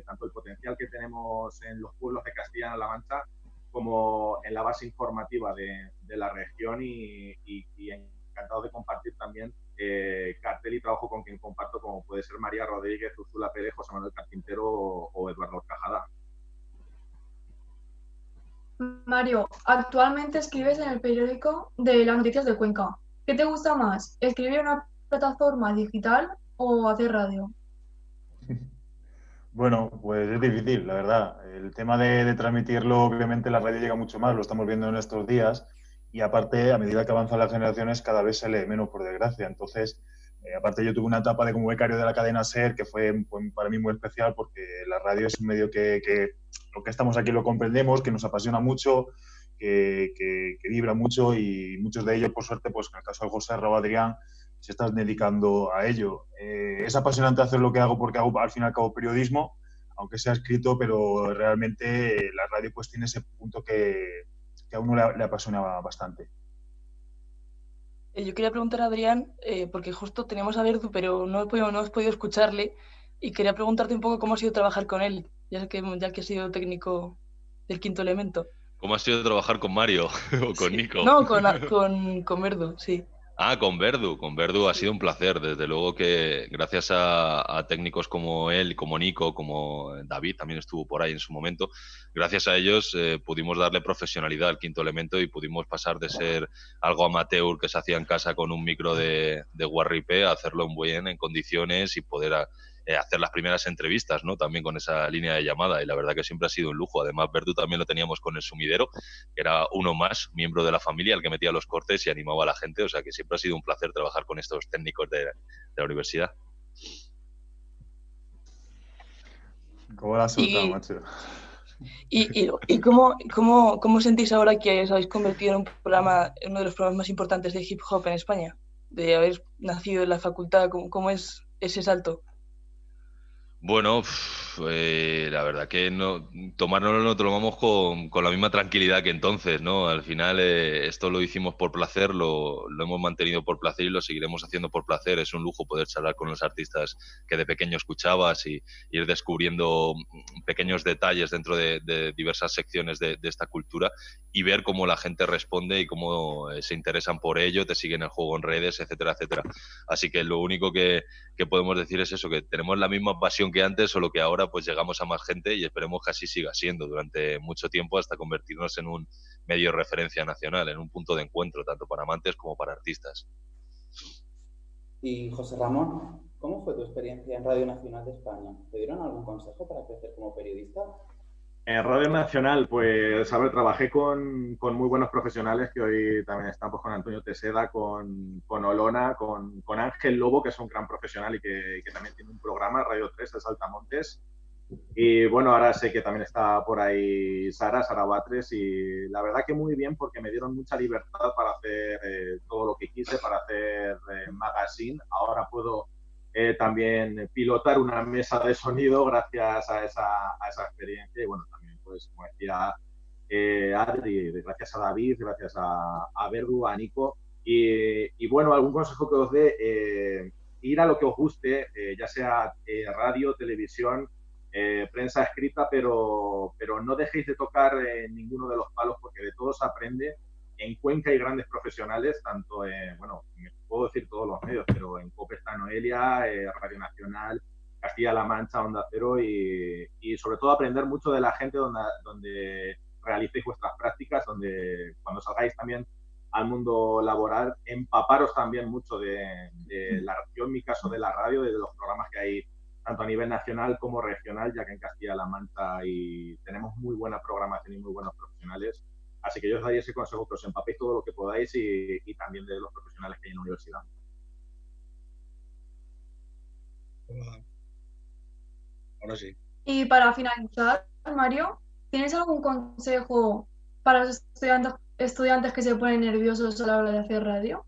tanto el potencial que tenemos en los pueblos de Castilla-La Mancha como en la base informativa de, la región y, y encantado de compartir también eh, cartel y trabajo con quien comparto, como puede ser María Rodríguez, Úrsula Pérez, José Manuel Carpintero o, o Eduardo Cajada. Mario, actualmente escribes en el periódico de las noticias de Cuenca. ¿Qué te gusta más? ¿Escribir en una plataforma digital o hacer radio? Bueno, pues es difícil, la verdad. El tema de, de transmitirlo, obviamente la radio llega mucho más, lo estamos viendo en estos días y aparte, a medida que avanzan las generaciones, cada vez se lee menos, por desgracia. Entonces, eh, aparte yo tuve una etapa de como becario de la cadena SER que fue, fue para mí muy especial porque la radio es un medio que, que, lo que estamos aquí lo comprendemos, que nos apasiona mucho, que, que, que, vibra mucho y muchos de ellos, por suerte, pues en el caso de José o Adrián, se están dedicando a ello. Eh, es apasionante hacer lo que hago porque hago al fin y al cabo periodismo, aunque sea escrito, pero realmente la radio pues tiene ese punto que que a uno le, le apasionaba bastante. Eh, yo quería preguntar a Adrián, eh, porque justo teníamos a Verdu, pero no he, podido, no he podido escucharle, y quería preguntarte un poco cómo ha sido trabajar con él, ya que, ya que ha sido técnico del quinto elemento. ¿Cómo ha sido trabajar con Mario o con sí. Nico? No, con, con, con Verdu, sí. Ah, con Verdu, con Verdu ha sido un placer. Desde luego que gracias a, técnicos como él, como Nico, como David también estuvo por ahí en su momento, gracias a ellos eh, pudimos darle profesionalidad al quinto elemento y pudimos pasar de ser algo amateur que se hacía en casa con un micro de, de Warripe a hacerlo en buen, en condiciones y poder a, eh, hacer las primeras entrevistas, ¿no? También con esa línea de llamada y la verdad que siempre ha sido un lujo. Además, Verdu también lo teníamos con el sumidero, que era uno más, miembro de la familia, el que metía los cortes y animaba a la gente. O sea que siempre ha sido un placer trabajar con estos técnicos de, de la universidad. ¿Cómo la soltado, macho? ¿Y, y, y cómo, cómo, cómo, sentís ahora que os habéis convertido en un programa, en uno de los programas más importantes de hip hop en España? De haber nacido en la facultad, ¿cómo, cómo es ese salto? Bueno, eh, la verdad que no tomárnoslo lo tomamos con, con, la misma tranquilidad que entonces, ¿no? Al final eh, esto lo hicimos por placer, lo, lo, hemos mantenido por placer y lo seguiremos haciendo por placer. Es un lujo poder charlar con los artistas que de pequeño escuchabas y, ir descubriendo pequeños detalles dentro de, diversas secciones de, de, esta cultura y ver cómo la gente responde y cómo eh, se interesan por ello, te siguen el juego en redes, etcétera, etcétera. Así que lo único que, que podemos decir es eso, que tenemos la misma pasión que antes, solo que ahora pues llegamos a más gente y esperemos que así siga siendo durante mucho tiempo hasta convertirnos en un medio de referencia nacional, en un punto de encuentro tanto para amantes como para artistas. Y José Ramón, ¿cómo fue tu experiencia en Radio Nacional de España? ¿Te dieron algún consejo para crecer como periodista? En Radio Nacional, pues, a ver, trabajé con, con, muy buenos profesionales que hoy también están pues, con Antonio Teseda, con, con Olona, con, con, Ángel Lobo, que es un gran profesional y que, que, también tiene un programa, Radio 3 de Saltamontes. Y bueno, ahora sé que también está por ahí Sara, Sara Batres, y la verdad que muy bien porque me dieron mucha libertad para hacer eh, todo lo que quise, para hacer eh, magazine. Ahora puedo eh, también pilotar una mesa de sonido gracias a esa, a esa experiencia. Y bueno, pues, como decía eh, Adri, gracias a David, gracias a, a a Nico. Y, y, bueno, algún consejo que os dé, eh, ir a lo que os guste, eh, ya sea radio, televisión, prensa escrita, pero, pero no dejéis de tocar ninguno de los palos porque de todos aprende en Cuenca hay grandes profesionales, tanto en, bueno, puedo decir todos los medios, pero en COPE está Noelia, Radio Nacional, Castilla-La Mancha, Onda Cero y, y, sobre todo aprender mucho de la gente donde, donde realicéis vuestras prácticas, donde cuando salgáis también al mundo laboral, empaparos también mucho de, de la, yo en mi caso de la radio, de los programas que hay tanto a nivel nacional como regional, ya que en Castilla-La Mancha y tenemos muy buena programación y muy buenos profesionales. Así que yo os daría ese consejo, que os empapéis todo lo que podáis y, y también de los profesionales que hay en la universidad. Ahora sí. Y para finalizar, Mario, ¿tienes algún consejo para los estudiantes, estudiantes que se ponen nerviosos a la hora de hacer radio?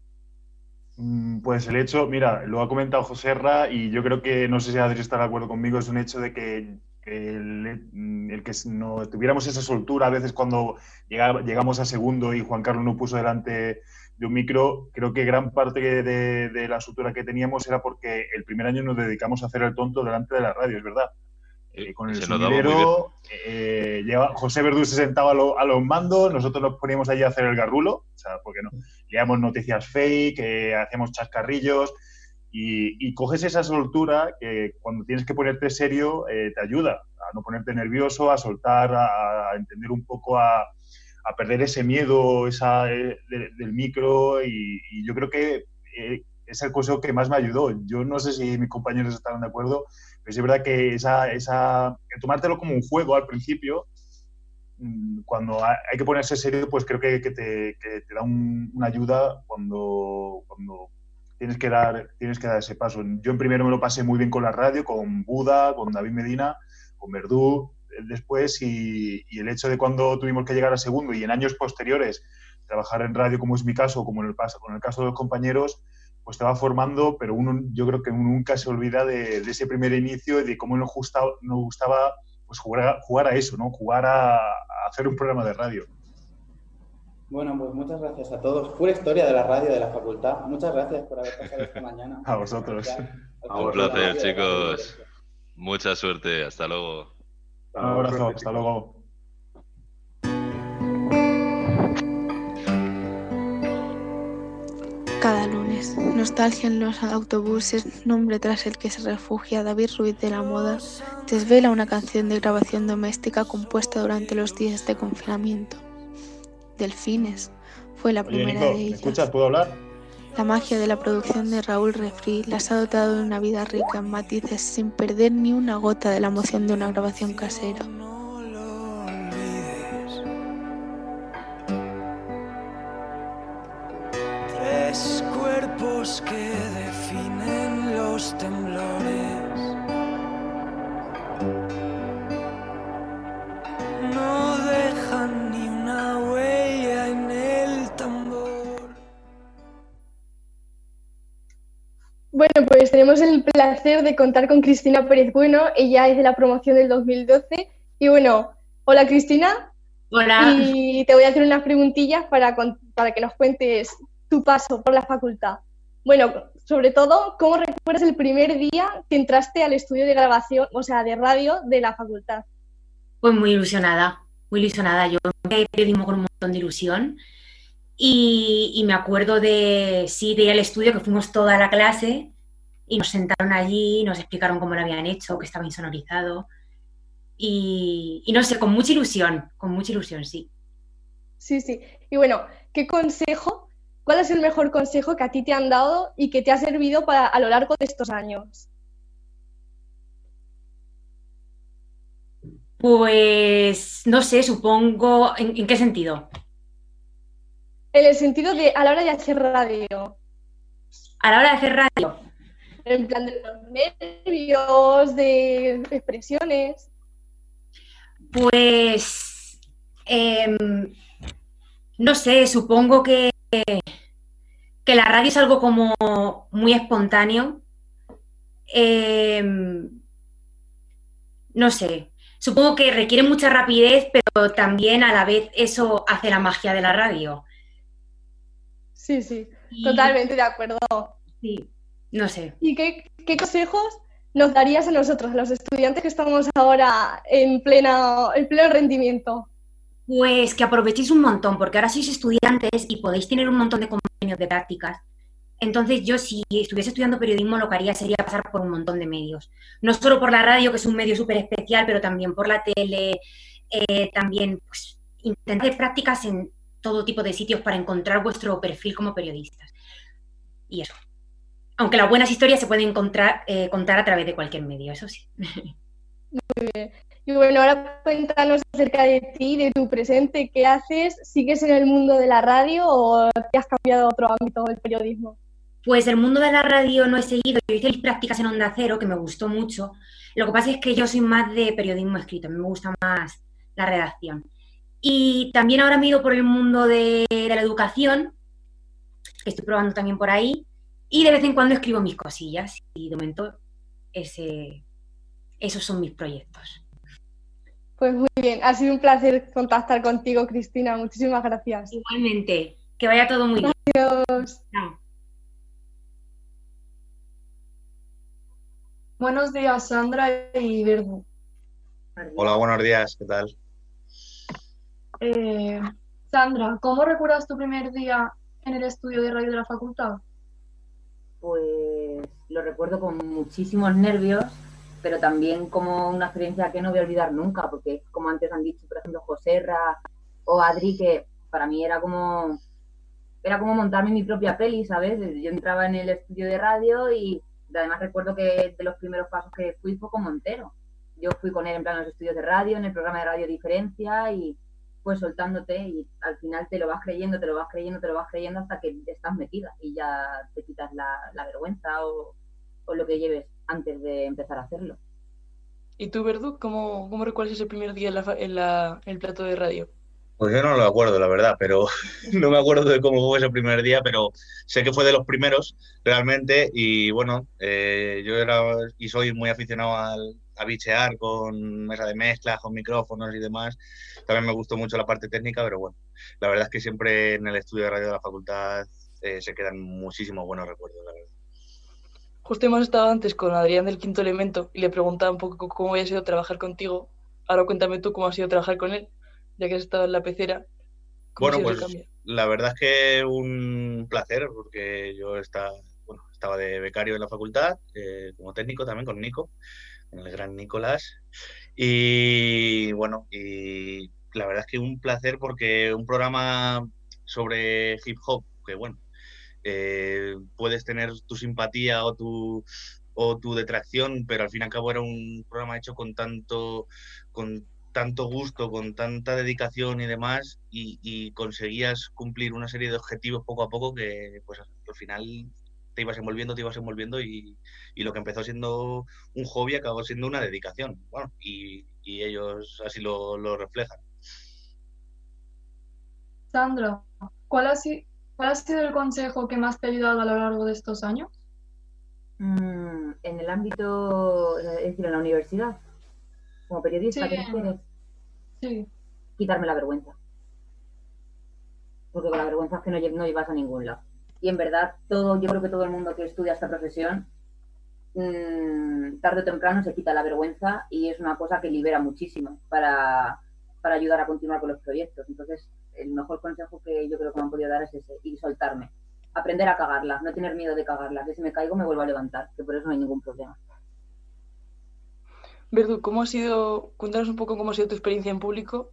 Mm, Pues el hecho, mira, lo ha comentado José Ra y yo creo que, no sé si Adri está de acuerdo conmigo, es un hecho de que el, mm, el que no tuviéramos esa soltura a veces cuando llega- llegamos a segundo y Juan Carlos no puso delante de un micro, creo que gran parte de, de la soltura que teníamos era porque el primer año nos dedicamos a hacer el tonto delante de la radio, es verdad. Eh, con el sonidero, eh, lleva- José Verdú se sentaba a, lo- a los mandos, nosotros nos poníamos allí a hacer el garrulo, o sea, porque no, leíamos noticias fake, eh, hacíamos chascarrillos, y, y coges esa soltura que cuando tienes que ponerte serio eh, te ayuda a no ponerte nervioso, a soltar, a, a entender un poco, a, a perder ese miedo esa, eh, de- del micro y, y yo creo que eh, es el consejo que más me ayudó. Yo no sé si mis compañeros estarán de acuerdo, pero es verdad que esa, esa, tomártelo como un juego al principio, mm, cuando ha- hay que ponerse serio, pues creo que, que te, que te da un- una ayuda cuando, cuando tienes que dar tienes que dar ese paso. Yo en primero me lo pasé muy bien con la radio, con Buda, con David Medina, con Verdú eh, después y, y el hecho de cuando tuvimos que llegar a segundo y en años posteriores trabajar en radio como es mi caso, como en el, con el caso de los compañeros, pues te va formando, pero uno, yo creo que nunca se olvida de, de ese primer inicio y de cómo nos gustaba, nos gustaba pues jugar, a, jugar a eso, ¿no? Jugar a, a hacer un programa de radio. Bueno, pues muchas gracias a todos. Pura historia de la radio de la facultad. Muchas gracias por haber pasado esta mañana. A vosotros. Un placer, chicos. Mucha suerte. Hasta luego. Un abrazo, hasta luego. Cada lunes, nostalgia en los autobuses, nombre tras el que se refugia David Ruiz de la Moda, desvela una canción de grabación doméstica compuesta durante los días de confinamiento. Delfines fue la Oye, primera Nico, de ¿me ellas. escuchas? ¿Puedo hablar? La magia de la producción de Raúl Refri las ha dotado de una vida rica en matices sin perder ni una gota de la emoción de una grabación casera. Que definen los temblores. No dejan ni una huella en el tambor. Bueno, pues tenemos el placer de contar con Cristina Pérez Bueno. Ella es de la promoción del 2012. Y bueno, hola Cristina. Hola. Y te voy a hacer unas preguntillas para, para que nos cuentes tu paso por la facultad. Bueno, sobre todo, ¿cómo recuerdas el primer día que entraste al estudio de grabación, o sea, de radio de la facultad? Pues muy ilusionada, muy ilusionada. Yo empecé periodismo con un montón de ilusión y, y me acuerdo de, sí, de ir al estudio, que fuimos toda la clase y nos sentaron allí, nos explicaron cómo lo habían hecho, que estaba insonorizado y, y no sé, con mucha ilusión, con mucha ilusión, sí. Sí, sí. Y bueno, ¿qué consejo, cuál es el mejor consejo que a ti te han dado y que te ha servido para, a lo largo de estos años? Pues no sé, supongo, ¿en, en qué sentido? En el sentido de a la hora de hacer radio. A la hora de hacer radio. En plan de los nervios, de expresiones. Pues, em, no sé, supongo que, que la radio es algo como muy espontáneo. Em, no sé, supongo que requiere mucha rapidez, pero también a la vez eso hace la magia de la radio. Sí, sí, totalmente de acuerdo. Sí, no sé. ¿Y qué, qué consejos nos darías a nosotros, a los estudiantes que estamos ahora en, plena, en pleno rendimiento? Pues que aprovechéis un montón, porque ahora sois estudiantes y podéis tener un montón de convenios de prácticas. Entonces yo si estuviese estudiando periodismo lo que haría sería pasar por un montón de medios. No solo por la radio, que es un medio súper especial, pero también por la tele, eh, también pues, intentar prácticas en todo tipo de sitios para encontrar vuestro perfil como periodistas. Y eso. Aunque las buenas historias se pueden encontrar, eh, contar a través de cualquier medio, eso sí. Muy bien. Y bueno, ahora cuéntanos acerca de ti, de tu presente, qué haces, ¿sigues en el mundo de la radio o te has cambiado a otro ámbito del periodismo? Pues el mundo de la radio no he seguido, yo hice mis prácticas en Onda Cero, que me gustó mucho. Lo que pasa es que yo soy más de periodismo escrito, me gusta más la redacción. Y también ahora me he ido por el mundo de, la educación, que estoy probando también por ahí, y de vez en cuando escribo mis cosillas, y de momento esos son mis proyectos. Pues muy bien, ha sido un placer contactar contigo, Cristina. Muchísimas gracias. Igualmente, que vaya todo muy bien. Adiós. Chao. Buenos días, Sandra y Verdu. Hola, buenos días, ¿qué tal? Eh, Sandra, ¿cómo recuerdas tu primer día en el estudio de radio de la facultad? Pues lo recuerdo con muchísimos nervios, pero también como una experiencia que no voy a olvidar nunca, porque como antes han dicho, por ejemplo, Joserra o Adri, que para mí era como era como montarme mi propia peli, ¿sabes? Yo entraba en el estudio de radio y además recuerdo que de los primeros pasos que fui fue con Montero. Yo fui con él en plan los estudios de radio, en el programa de Radio Diferencia y pues soltándote y al final te lo vas creyendo, te lo vas creyendo, te lo vas creyendo hasta que estás metida y ya te quitas la, la vergüenza o, o lo que lleves antes de empezar a hacerlo. ¿Y tú, Verdu, cómo, cómo recuerdas ese primer día en, la, en, la- en el plato de radio? Pues yo no lo acuerdo, la verdad, pero no me acuerdo de cómo fue ese primer día, pero sé que fue de los primeros realmente y bueno, eh, yo era y soy muy aficionado al, a bichear con mesa de mezclas, con micrófonos y demás. También me gustó mucho la parte técnica, pero bueno, la verdad es que siempre en el estudio de radio de la facultad eh, se quedan muchísimos buenos recuerdos, la verdad. Justo hemos estado antes con Adrián del Quinto Elemento y le preguntaba un poco cómo había sido trabajar contigo. Ahora cuéntame tú cómo ha sido trabajar con él, ya que has estado en la pecera. ¿Cómo ha Bueno, pues la verdad es que un placer, porque yo estaba, bueno, estaba de becario en la facultad, eh, como técnico también con Nico, con el gran Nicolás. Y bueno, y la verdad es que un placer porque un programa sobre hip hop, que bueno, eh, puedes tener tu simpatía o tu, o tu detracción, pero al fin y al cabo era un programa hecho con tanto, con tanto gusto, con tanta dedicación y demás, y, conseguías cumplir una serie de objetivos poco a poco que pues al final te ibas envolviendo, te ibas envolviendo y, y lo que empezó siendo un hobby acabó siendo una dedicación. Bueno, y, y ellos así lo, lo reflejan. Sandra, ¿cuál ha, si- cuál ha sido el consejo que más te ha ayudado a lo largo de estos años? Mm, en el ámbito, es decir, en la universidad, como periodista, Sí. ¿qué quieres? Sí. Quitarme la vergüenza. Porque con la vergüenza es que no, no llevas a ningún lado. Y en verdad, todo, yo creo que todo el mundo que estudia esta profesión, mm, tarde o temprano se quita la vergüenza y es una cosa que libera muchísimo para, para ayudar a continuar con los proyectos. Entonces, el mejor consejo que yo creo que me han podido dar es ese, y soltarme. Aprender a cagarla, no tener miedo de cagarla, que si me caigo me vuelvo a levantar, que por eso no hay ningún problema. Verdu, ¿cómo ha sido, cuéntanos un poco cómo ha sido tu experiencia en público,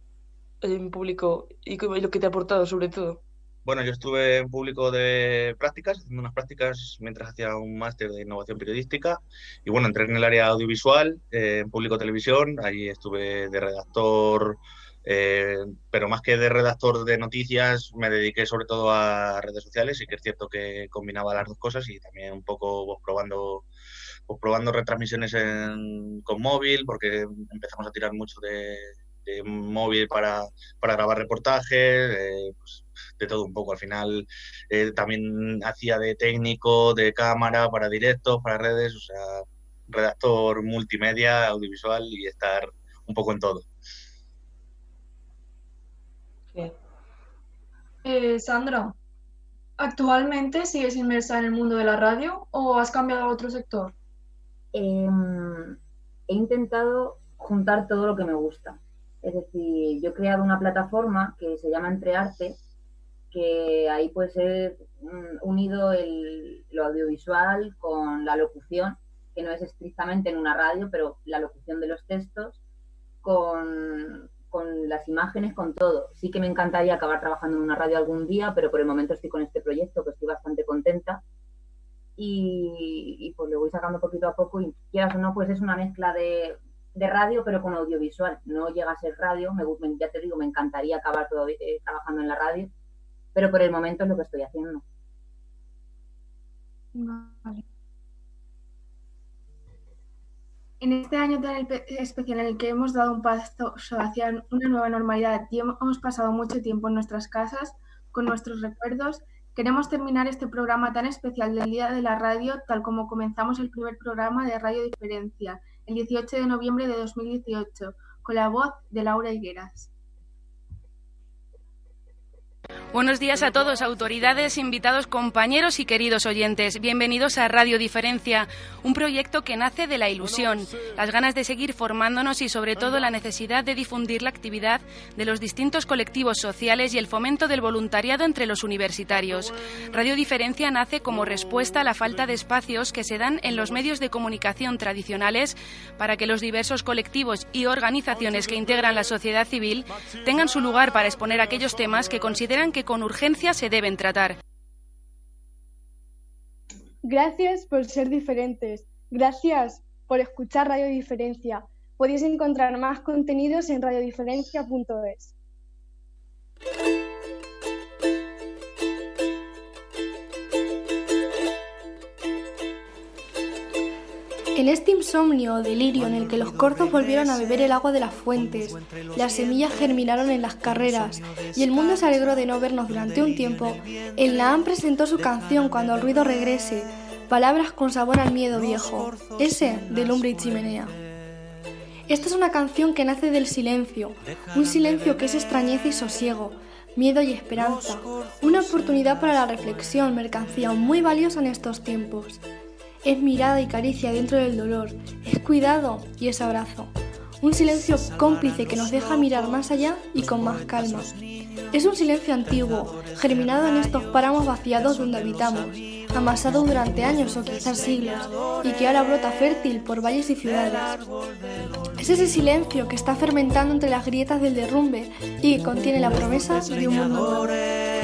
en público y lo que te ha aportado sobre todo? Bueno, yo estuve en público de prácticas, haciendo unas prácticas mientras hacía un máster de innovación periodística. Y bueno, entré en el área audiovisual, eh, en público televisión. Allí estuve de redactor, eh, pero más que de redactor de noticias, me dediqué sobre todo a redes sociales. Y que es cierto que combinaba las dos cosas y también un poco pues, probando, pues, probando retransmisiones en- con móvil, porque empezamos a tirar mucho de, móvil para, grabar reportajes. pues, de todo un poco. Al final eh, también hacía de técnico, de cámara, para directos, para redes, o sea, redactor multimedia, audiovisual y estar un poco en todo. Eh, Sandra, ¿actualmente sigues inmersa en el mundo de la radio o has cambiado a otro sector? Em, he intentado juntar todo lo que me gusta. Es decir, yo he creado una plataforma que se llama Entrearte, que ahí puede ser mm, unido el, lo audiovisual con la locución, que no es estrictamente en una radio, pero la locución de los textos, con, con las imágenes, con todo. Sí que me encantaría acabar trabajando en una radio algún día, pero por el momento estoy con este proyecto, que estoy bastante contenta. y, pues lo voy sacando poquito a poco y quieras o no, pues es una mezcla de, radio pero con audiovisual. No llega a ser radio, me, ya te digo, me encantaría acabar todavía, eh, trabajando en la radio, pero por el momento es lo que estoy haciendo. Vale. En este año tan especial en el que hemos dado un paso hacia una nueva normalidad y hemos pasado mucho tiempo en nuestras casas con nuestros recuerdos, queremos terminar este programa tan especial del Día de la Radio tal como comenzamos el primer programa de Radio Diferencia, el 18 de noviembre de 2018, con la voz de Laura Higueras. Buenos días a todos, autoridades, invitados, compañeros y queridos oyentes. Bienvenidos a Radio Diferencia, un proyecto que nace de la ilusión, las ganas de seguir formándonos y sobre todo la necesidad de difundir la actividad de los distintos colectivos sociales y el fomento del voluntariado entre los universitarios. Radio Diferencia nace como respuesta a la falta de espacios que se dan en los medios de comunicación tradicionales para que los diversos colectivos y organizaciones que integran la sociedad civil tengan su lugar para exponer aquellos temas que consideran que con urgencia se deben tratar. Gracias por ser diferentes. Gracias por escuchar Radio Diferencia. Podéis encontrar más contenidos en radiodiferencia.es. En este insomnio o delirio en el que los corzos volvieron a beber el agua de las fuentes, las semillas germinaron en las carreras y el mundo se alegró de no vernos durante un tiempo, el Naam presentó su canción Cuando el ruido regrese, palabras con sabor al miedo viejo, ese de lumbre y chimenea. Esta es una canción que nace del silencio, un silencio que es extrañeza y sosiego, miedo y esperanza, una oportunidad para la reflexión, mercancía muy valiosa en estos tiempos. Es mirada y caricia dentro del dolor, es cuidado y es abrazo. Un silencio cómplice que nos deja mirar más allá y con más calma. Es un silencio antiguo, germinado en estos páramos vaciados donde habitamos, amasado durante años o quizás siglos, y que ahora brota fértil por valles y ciudades. Es ese silencio que está fermentando entre las grietas del derrumbe y que contiene la promesa de un mundo nuevo.